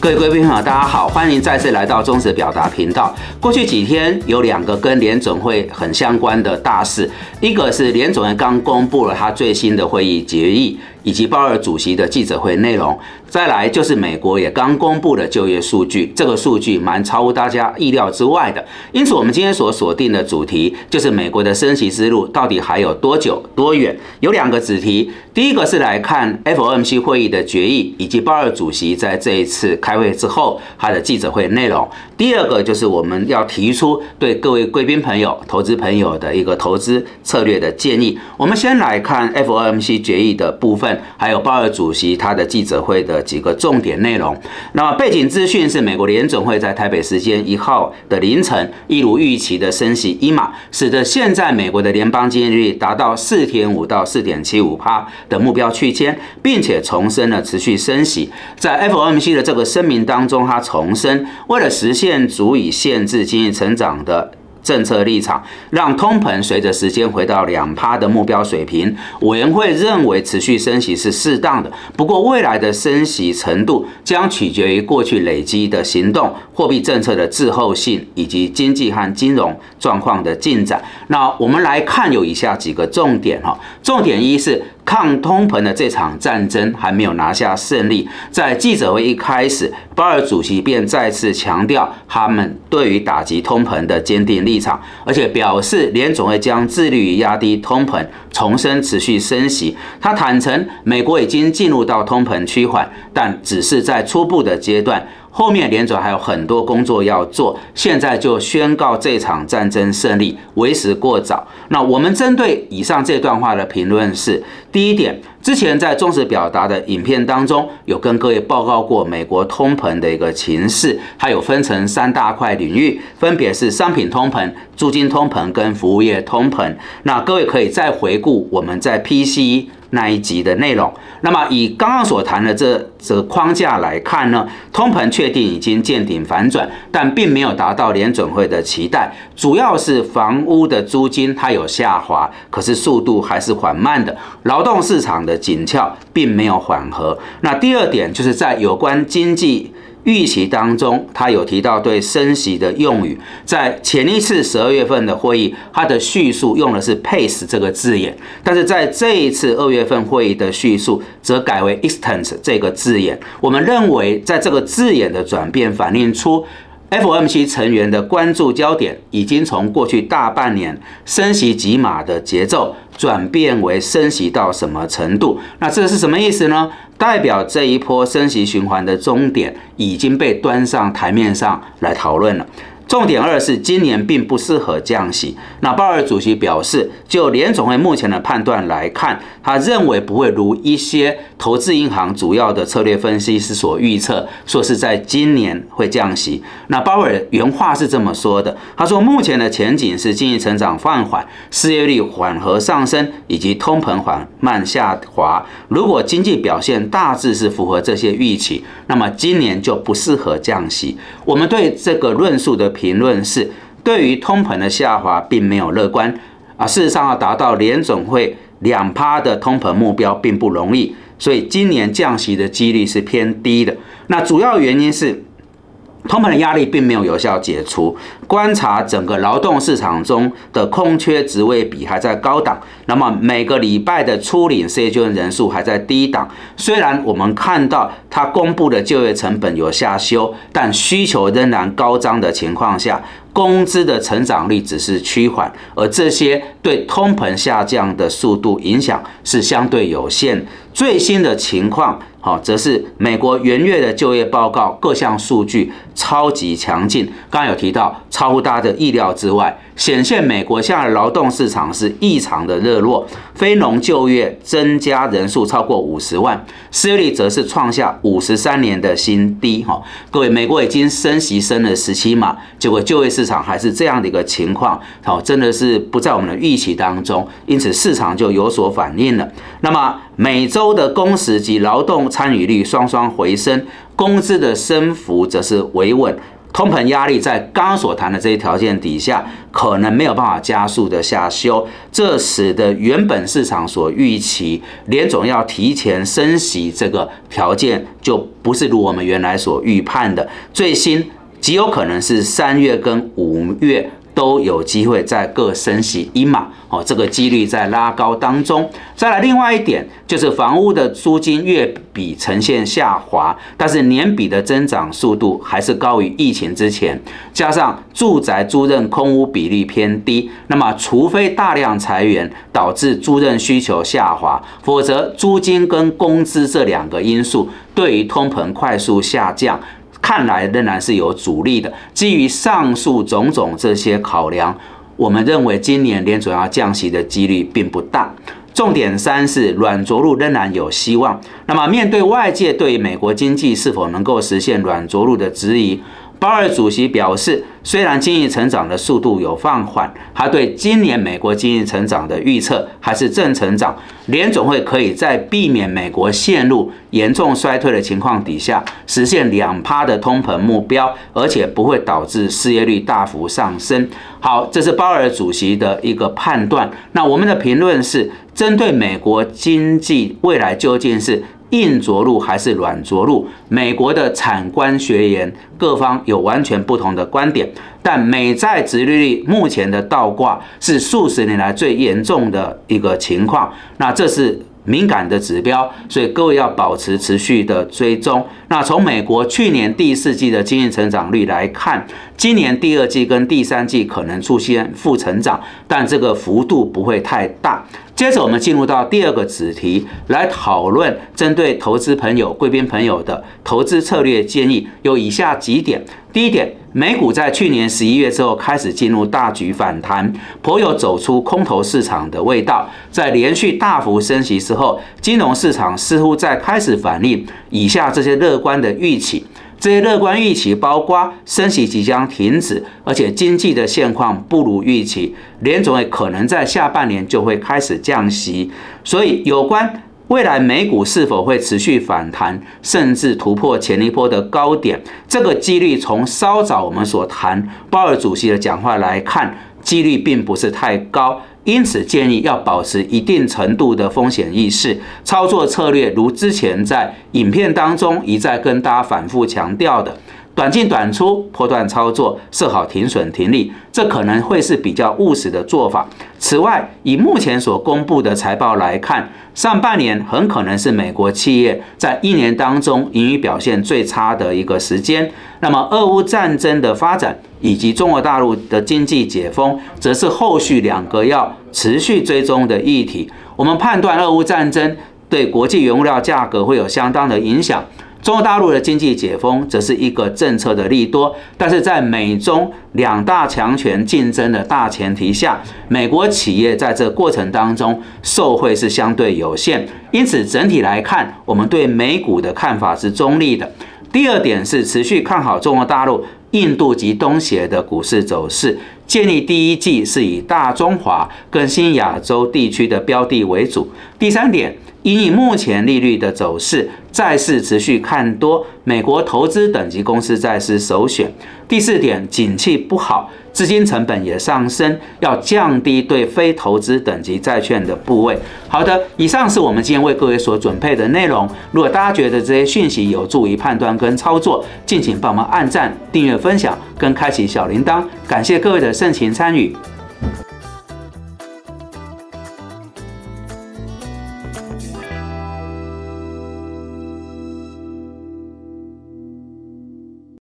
各位贵宾朋友，大家好，欢迎再次来到中实表达频道。过去几天有两个跟联总会很相关的大事，一个是联总会刚公布了他最新的会议决议。以及鲍尔主席的记者会内容，再来就是美国也刚公布的就业数据，这个数据蛮超乎大家意料之外的。因此，我们今天所锁定的主题就是美国的升息之路到底还有多久、多远？有两个子题，第一个是来看 FOMC 会议的决议，以及鲍尔主席在这一次开会之后他的记者会内容。第二个就是我们要提出对各位贵宾朋友、投资朋友的一个投资策略的建议。我们先来看 FOMC 决议的部分。还有鲍尔主席他的记者会的几个重点内容。那么背景资讯是美国联总会在台北时间一号的凌晨，一如预期的升息一码，使得现在美国的联邦基金利率达到四点五到四点七五帕的目标区间，并且重申了持续升息。在 FOMC 的这个声明当中，他重申为了实现足以限制经济成长的。政策立场让通膨随着时间回到两趴的目标水平，委员会认为持续升息是适当的。不过，未来的升息程度将取决于过去累积的行动、货币政策的滞后性以及经济和金融状况的进展。那我们来看有以下几个重点哈，重点一是。抗通膨的这场战争还没有拿下胜利。在记者会一开始，鲍尔主席便再次强调他们对于打击通膨的坚定立场，而且表示联总会将致力于压低通膨，重申持续升息。他坦承，美国已经进入到通膨趋缓，但只是在初步的阶段。后面联准还有很多工作要做，现在就宣告这场战争胜利为时过早。那我们针对以上这段话的评论是：第一点，之前在忠实表达的影片当中，有跟各位报告过美国通膨的一个情势，它有分成三大块领域，分别是商品通膨、租金通膨跟服务业通膨。那各位可以再回顾我们在 PC。那一集的内容。那么以刚刚所谈的这这个框架来看呢，通膨确定已经见顶反转，但并没有达到联准会的期待。主要是房屋的租金它有下滑，可是速度还是缓慢的。劳动市场的紧俏并没有缓和。那第二点就是在有关经济。预期当中，他有提到对升息的用语，在前一次十二月份的会议，他的叙述用的是 pace 这个字眼，但是在这一次二月份会议的叙述则改为 extent 这个字眼。我们认为，在这个字眼的转变，反映出。FOMC 成员的关注焦点已经从过去大半年升息几码的节奏转变为升息到什么程度？那这是什么意思呢？代表这一波升息循环的终点已经被端上台面上来讨论了。重点二是今年并不适合降息。那鲍尔主席表示，就联总会目前的判断来看，他认为不会如一些投资银行主要的策略分析师所预测，说是在今年会降息。那鲍尔原话是这么说的，他说目前的前景是经济成长放缓，失业率缓和上升，以及通膨缓慢下滑。如果经济表现大致是符合这些预期，那么今年就不适合降息。我们对这个论述的。评论是对于通膨的下滑并没有乐观啊，事实上要达到联总会两趴的通膨目标并不容易，所以今年降息的几率是偏低的。那主要原因是。通膨的压力并没有有效解除，观察整个劳动市场中的空缺职位比还在高档，那么每个礼拜的初领失业救援人数还在低档。虽然我们看到它公布的就业成本有下修，但需求仍然高涨的情况下。工资的成长率只是趋缓，而这些对通膨下降的速度影响是相对有限。最新的情况，好，则是美国元月的就业报告各项数据超级强劲。刚刚有提到，超乎大家的意料之外。显现美国现在劳动市场是异常的热络，非农就业增加人数超过五十万，失业率则是创下五十三年的新低。哈，各位，美国已经升息升了十七码，结果就业市场还是这样的一个情况，好，真的是不在我们的预期当中，因此市场就有所反应了。那么每周的工时及劳动参与率双双回升，工资的升幅则是维稳。通膨压力在刚刚所谈的这些条件底下，可能没有办法加速的下修，这使得原本市场所预期联总要提前升息这个条件，就不是如我们原来所预判的。最新极有可能是三月跟五月。都有机会再各升息一码哦，这个几率在拉高当中。再来，另外一点就是房屋的租金月比呈现下滑，但是年比的增长速度还是高于疫情之前。加上住宅租赁空屋比例偏低，那么除非大量裁员导致租赁需求下滑，否则租金跟工资这两个因素对于通膨快速下降。看来仍然是有阻力的。基于上述种种这些考量，我们认为今年联准要降息的几率并不大。重点三是软着陆仍然有希望。那么面对外界对美国经济是否能够实现软着陆的质疑。鲍尔主席表示，虽然经济成长的速度有放缓，他对今年美国经济成长的预测还是正成长。联总会可以在避免美国陷入严重衰退的情况底下，实现两趴的通膨目标，而且不会导致失业率大幅上升。好，这是鲍尔主席的一个判断。那我们的评论是，针对美国经济未来究竟是？硬着陆还是软着陆？美国的产官学研各方有完全不同的观点，但美债殖利率目前的倒挂是数十年来最严重的一个情况。那这是。敏感的指标，所以各位要保持持续的追踪。那从美国去年第四季的经济成长率来看，今年第二季跟第三季可能出现负成长，但这个幅度不会太大。接着我们进入到第二个子题来讨论，针对投资朋友、贵宾朋友的投资策略建议有以下几点。第一点。美股在去年十一月之后开始进入大局反弹，颇有走出空头市场的味道。在连续大幅升息之后，金融市场似乎在开始反映以下这些乐观的预期。这些乐观预期包括升息即将停止，而且经济的现况不如预期，联总会可能在下半年就会开始降息。所以有关。未来美股是否会持续反弹，甚至突破前一波的高点？这个几率从稍早我们所谈鲍尔主席的讲话来看，几率并不是太高。因此建议要保持一定程度的风险意识，操作策略如之前在影片当中一再跟大家反复强调的。短进短出，破断操作，设好停损停利，这可能会是比较务实的做法。此外，以目前所公布的财报来看，上半年很可能是美国企业在一年当中盈余表现最差的一个时间。那么，俄乌战争的发展以及中国大陆的经济解封，则是后续两个要持续追踪的议题。我们判断，俄乌战争对国际原物料价格会有相当的影响。中国大陆的经济解封则是一个政策的利多，但是在美中两大强权竞争的大前提下，美国企业在这过程当中受惠是相对有限，因此整体来看，我们对美股的看法是中立的。第二点是持续看好中国大陆、印度及东协的股市走势，建立第一季是以大中华跟新亚洲地区的标的为主。第三点。以目前利率的走势，债市持续看多，美国投资等级公司债市首选。第四点，景气不好，资金成本也上升，要降低对非投资等级债券的部位。好的，以上是我们今天为各位所准备的内容。如果大家觉得这些讯息有助于判断跟操作，敬请帮忙按赞、订阅、分享跟开启小铃铛。感谢各位的盛情参与。